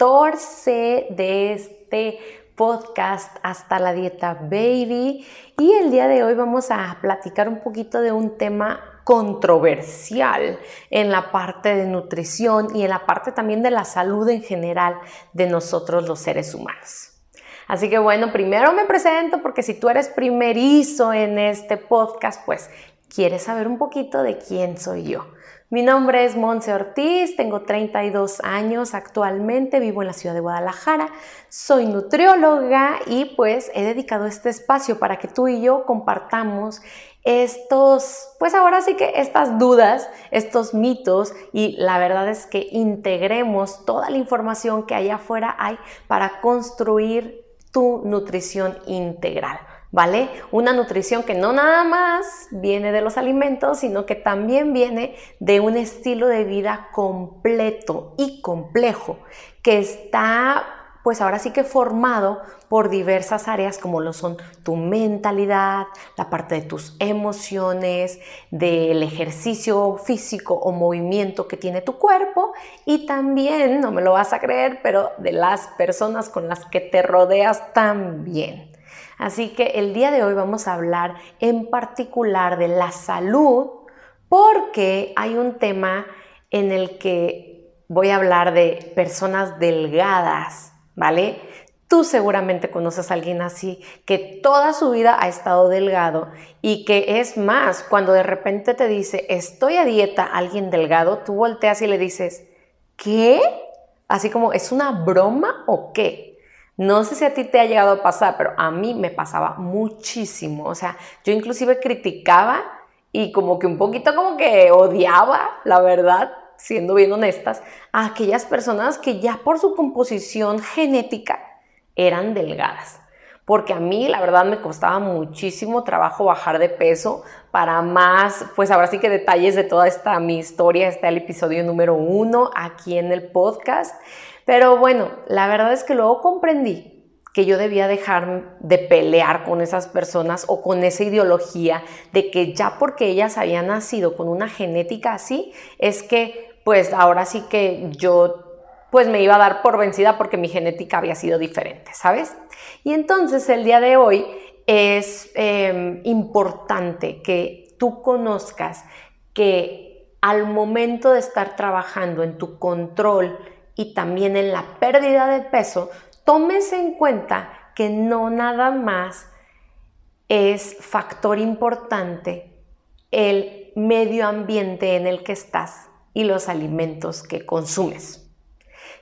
de este podcast Hasta la Dieta Baby. Y el día de hoy vamos a platicar un poquito de un tema controversial en la parte de nutrición y en la parte también de la salud en general de nosotros los seres humanos. Así que bueno, primero me presento porque si tú eres primerizo en este podcast, pues quieres saber un poquito de quién soy yo. Mi nombre es Monse Ortiz, tengo 32 años actualmente, vivo en la ciudad de Guadalajara, soy nutrióloga y pues he dedicado este espacio para que tú y yo compartamos estos, pues ahora sí que estas dudas, estos mitos y la verdad es que integremos toda la información que allá afuera hay para construir tu nutrición integral. ¿Vale? Una nutrición que no nada más viene de los alimentos, sino que también viene de un estilo de vida completo y complejo, que está pues ahora sí que formado por diversas áreas como lo son tu mentalidad, la parte de tus emociones, del ejercicio físico o movimiento que tiene tu cuerpo y también, no me lo vas a creer, pero de las personas con las que te rodeas también. Así que el día de hoy vamos a hablar en particular de la salud porque hay un tema en el que voy a hablar de personas delgadas, ¿vale? Tú seguramente conoces a alguien así que toda su vida ha estado delgado y que es más, cuando de repente te dice, estoy a dieta, alguien delgado, tú volteas y le dices, ¿qué? Así como, ¿es una broma o qué? No sé si a ti te ha llegado a pasar, pero a mí me pasaba muchísimo. O sea, yo inclusive criticaba y como que un poquito como que odiaba, la verdad, siendo bien honestas, a aquellas personas que ya por su composición genética eran delgadas. Porque a mí, la verdad, me costaba muchísimo trabajo bajar de peso. Para más, pues ahora sí que detalles de toda esta mi historia está el episodio número uno aquí en el podcast. Pero bueno, la verdad es que luego comprendí que yo debía dejar de pelear con esas personas o con esa ideología de que ya porque ellas habían nacido con una genética así, es que pues ahora sí que yo pues me iba a dar por vencida porque mi genética había sido diferente, ¿sabes? Y entonces el día de hoy es em, importante que tú conozcas que al momento de estar trabajando en tu control y también en la pérdida de peso, tomes en cuenta que no nada más es factor importante el medio ambiente en el que estás y los alimentos que consumes,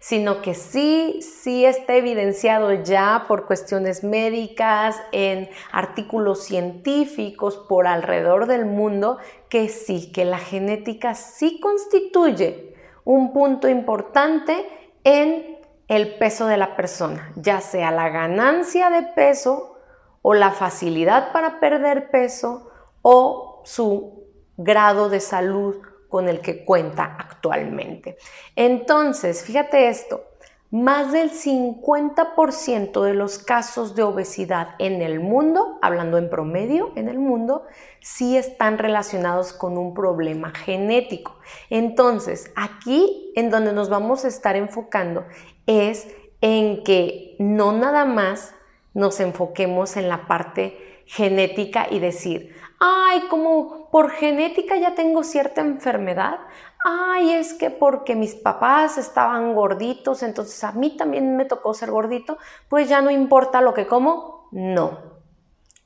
sino que sí, sí está evidenciado ya por cuestiones médicas, en artículos científicos por alrededor del mundo, que sí, que la genética sí constituye un punto importante en el peso de la persona, ya sea la ganancia de peso o la facilidad para perder peso o su grado de salud con el que cuenta actualmente. Entonces, fíjate esto, más del 50% de los casos de obesidad en el mundo, hablando en promedio en el mundo, sí están relacionados con un problema genético. Entonces, aquí en donde nos vamos a estar enfocando es en que no nada más nos enfoquemos en la parte genética y decir, ay, como por genética ya tengo cierta enfermedad, ay, es que porque mis papás estaban gorditos, entonces a mí también me tocó ser gordito, pues ya no importa lo que como. No.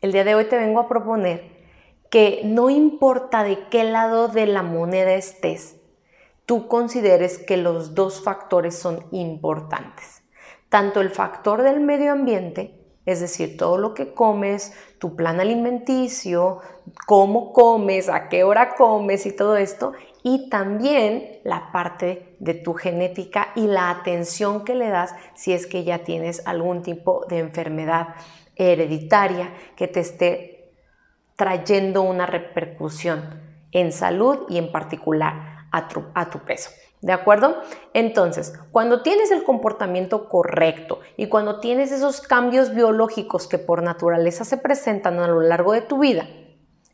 El día de hoy te vengo a proponer que no importa de qué lado de la moneda estés, tú consideres que los dos factores son importantes. Tanto el factor del medio ambiente, es decir, todo lo que comes, tu plan alimenticio, cómo comes, a qué hora comes y todo esto, y también la parte de tu genética y la atención que le das si es que ya tienes algún tipo de enfermedad hereditaria que te esté trayendo una repercusión en salud y en particular a tu, peso. ¿De acuerdo? Entonces, cuando tienes el comportamiento correcto y cuando tienes esos cambios biológicos que por naturaleza se presentan a lo largo de tu vida,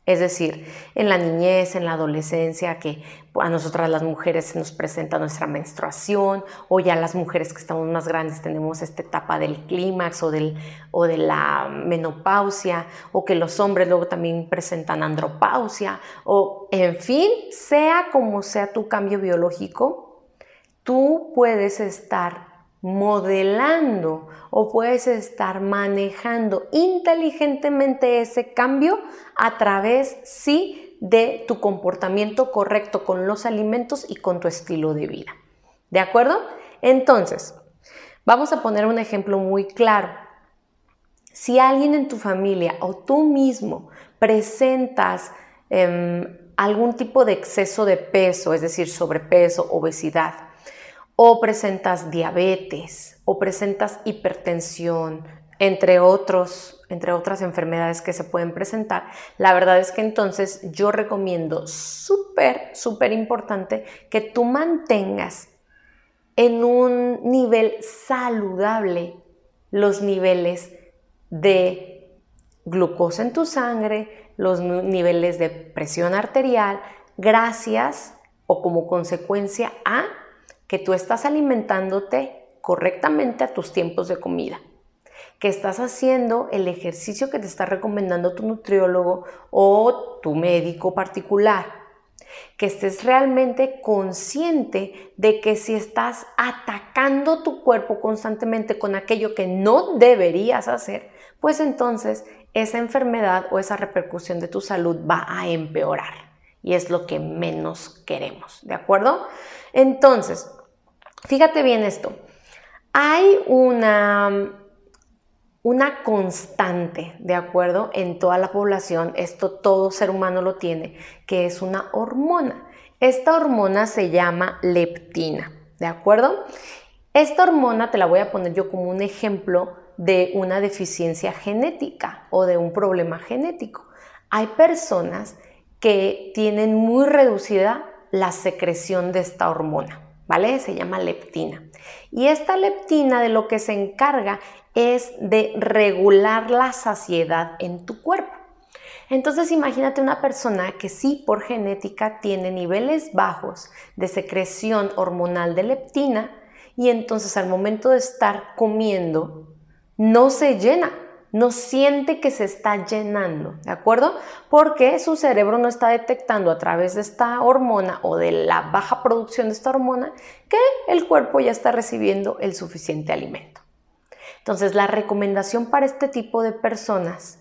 es decir, en la niñez, en la adolescencia, que a nosotras las mujeres se nos presenta nuestra menstruación, o ya las mujeres que estamos más grandes tenemos esta etapa del clímax o, o de la menopausia, o que los hombres luego también presentan andropausia, o en fin, sea como sea tu cambio biológico, tú puedes estar modelando o puedes estar manejando inteligentemente ese cambio a través, sí, de tu comportamiento correcto con los alimentos y con tu estilo de vida. ¿De acuerdo? Entonces, vamos a poner un ejemplo muy claro. Si alguien en tu familia o tú mismo presentas em, algún tipo de exceso de peso, es decir, sobrepeso, obesidad, o presentas diabetes o presentas hipertensión, entre otros, entre otras enfermedades que se pueden presentar, la verdad es que entonces yo recomiendo súper, súper importante que tú mantengas en un nivel saludable los niveles de glucosa en tu sangre, los niveles de presión arterial, gracias o como consecuencia a que tú estás alimentándote correctamente a tus tiempos de comida, que estás haciendo el ejercicio que te está recomendando tu nutriólogo o tu médico particular, que estés realmente consciente de que si estás atacando tu cuerpo constantemente con aquello que no deberías hacer, pues entonces esa enfermedad o esa repercusión de tu salud va a empeorar. Y es lo que menos queremos, ¿de acuerdo? Entonces, Fíjate bien esto. Hay una, una constante, ¿de acuerdo? En toda la población, esto todo ser humano lo tiene, que es una hormona. Esta hormona se llama leptina, ¿de acuerdo? Esta hormona te la voy a poner yo como un ejemplo de una deficiencia genética o de un problema genético. Hay personas que tienen muy reducida la secreción de esta hormona. ¿Vale? Se llama leptina. Y esta leptina de lo que se encarga es de regular la saciedad en tu cuerpo. Entonces imagínate una persona que sí por genética tiene niveles bajos de secreción hormonal de leptina y entonces al momento de estar comiendo no se llena no siente que se está llenando, ¿de acuerdo? Porque su cerebro no está detectando a través de esta hormona o de la baja producción de esta hormona que el cuerpo ya está recibiendo el suficiente alimento. Entonces, la recomendación para este tipo de personas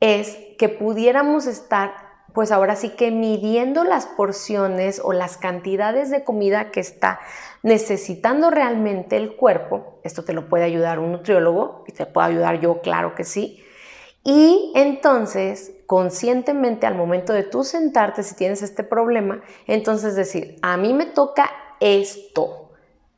es que pudiéramos estar pues ahora sí que midiendo las porciones o las cantidades de comida que está necesitando realmente el cuerpo, esto te lo puede ayudar un nutriólogo y te puedo ayudar yo, claro que sí. Y entonces, conscientemente al momento de tú sentarte, si tienes este problema, entonces decir, a mí me toca esto.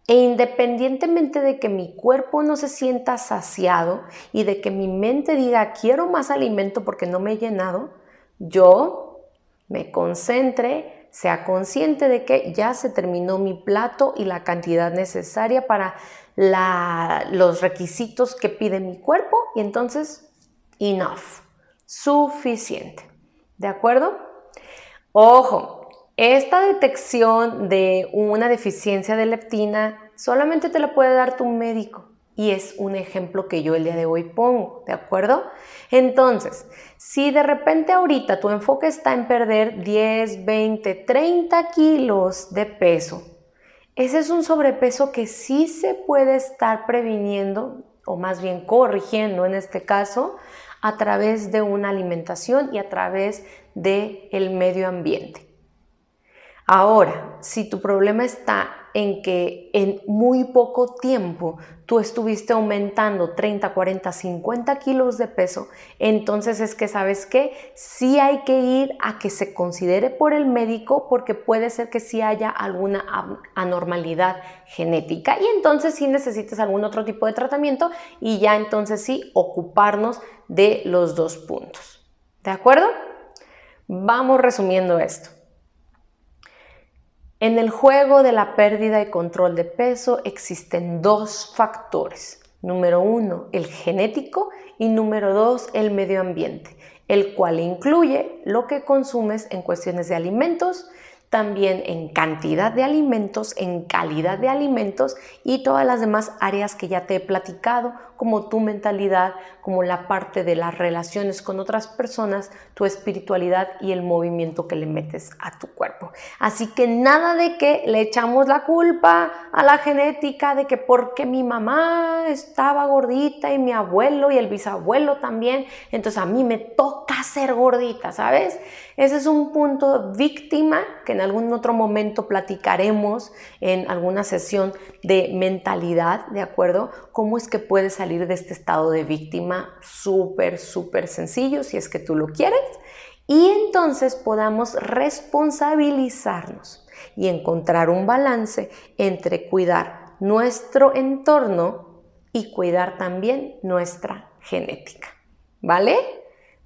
E independientemente de que mi cuerpo no se sienta saciado y de que mi mente diga, quiero más alimento porque no me he llenado, yo me concentre, sea consciente de que ya se terminó mi plato y la cantidad necesaria para los requisitos que pide mi cuerpo y entonces, enough, suficiente. ¿De acuerdo? Ojo, esta detección de una deficiencia de leptina solamente te la puede dar tu médico y es un ejemplo que yo el día de hoy pongo, ¿de acuerdo? Entonces, si de repente ahorita tu enfoque está en perder 10, 20, 30 kilos de peso, ese es un sobrepeso que sí se puede estar previniendo o más bien corrigiendo en este caso a través de una alimentación y a través del el medio ambiente. Ahora, si tu problema está en que en muy poco tiempo tú estuviste aumentando 30, 40, 50 kilos de peso, entonces es que sabes que sí hay que ir a que se considere por el médico porque puede ser que sí haya alguna anormalidad genética y entonces sí necesites algún otro tipo de tratamiento y ya entonces sí ocuparnos de los dos puntos. ¿De acuerdo? Vamos resumiendo esto. En el juego de la pérdida y control de peso existen dos factores. Número uno, el genético y número dos, el medio ambiente, el cual incluye lo que consumes en cuestiones de alimentos, también en cantidad de alimentos, en calidad de alimentos y todas las demás áreas que ya te he platicado, como tu mentalidad, como la parte de las relaciones con otras personas, tu espiritualidad y el movimiento que le metes a tu cuerpo. Así que nada de que le echamos la culpa a la genética de que porque mi mamá estaba gordita y mi abuelo y el bisabuelo también, entonces a mí me toca ser gordita, ¿sabes? Ese es un punto víctima que en algún otro momento platicaremos en alguna sesión de mentalidad, ¿de acuerdo? ¿Cómo es que puedes salir de este estado de víctima súper, súper sencillo si es que tú lo quieres? Y entonces podamos responsabilizarnos y encontrar un balance entre cuidar nuestro entorno y cuidar también nuestra genética. ¿Vale?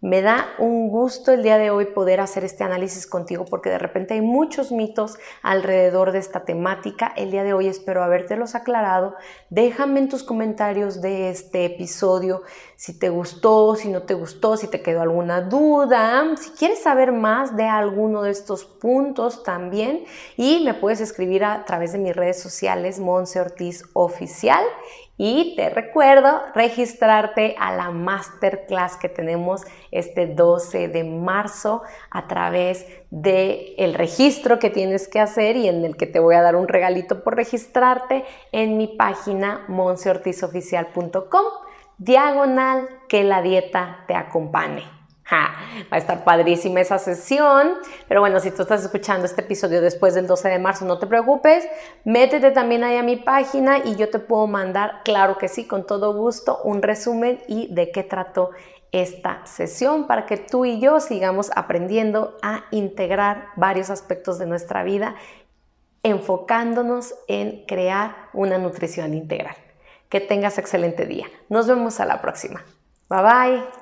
Me da un gusto el día de hoy poder hacer este análisis contigo porque de repente hay muchos mitos alrededor de esta temática. El día de hoy espero habértelos aclarado. Déjame en tus comentarios de este episodio si te gustó, si no te gustó, si te quedó alguna duda, si quieres saber más de alguno de estos puntos también y me puedes escribir a través de mis redes sociales Monse Ortiz Oficial y te recuerdo registrarte a la masterclass que tenemos este 12 de marzo a través del el registro que tienes que hacer y en el que te voy a dar un regalito por registrarte en mi página monseortizoficial.com diagonal que la dieta te acompañe va a estar padrísima esa sesión. Pero bueno, si tú estás escuchando este episodio después del 12 de marzo, no te preocupes. Métete también ahí a mi página y yo te puedo mandar, claro que sí, con todo gusto, un resumen y de qué trató esta sesión para que tú y yo sigamos aprendiendo a integrar varios aspectos de nuestra vida, enfocándonos en crear una nutrición integral. Que tengas excelente día. Nos vemos a la próxima. Bye bye.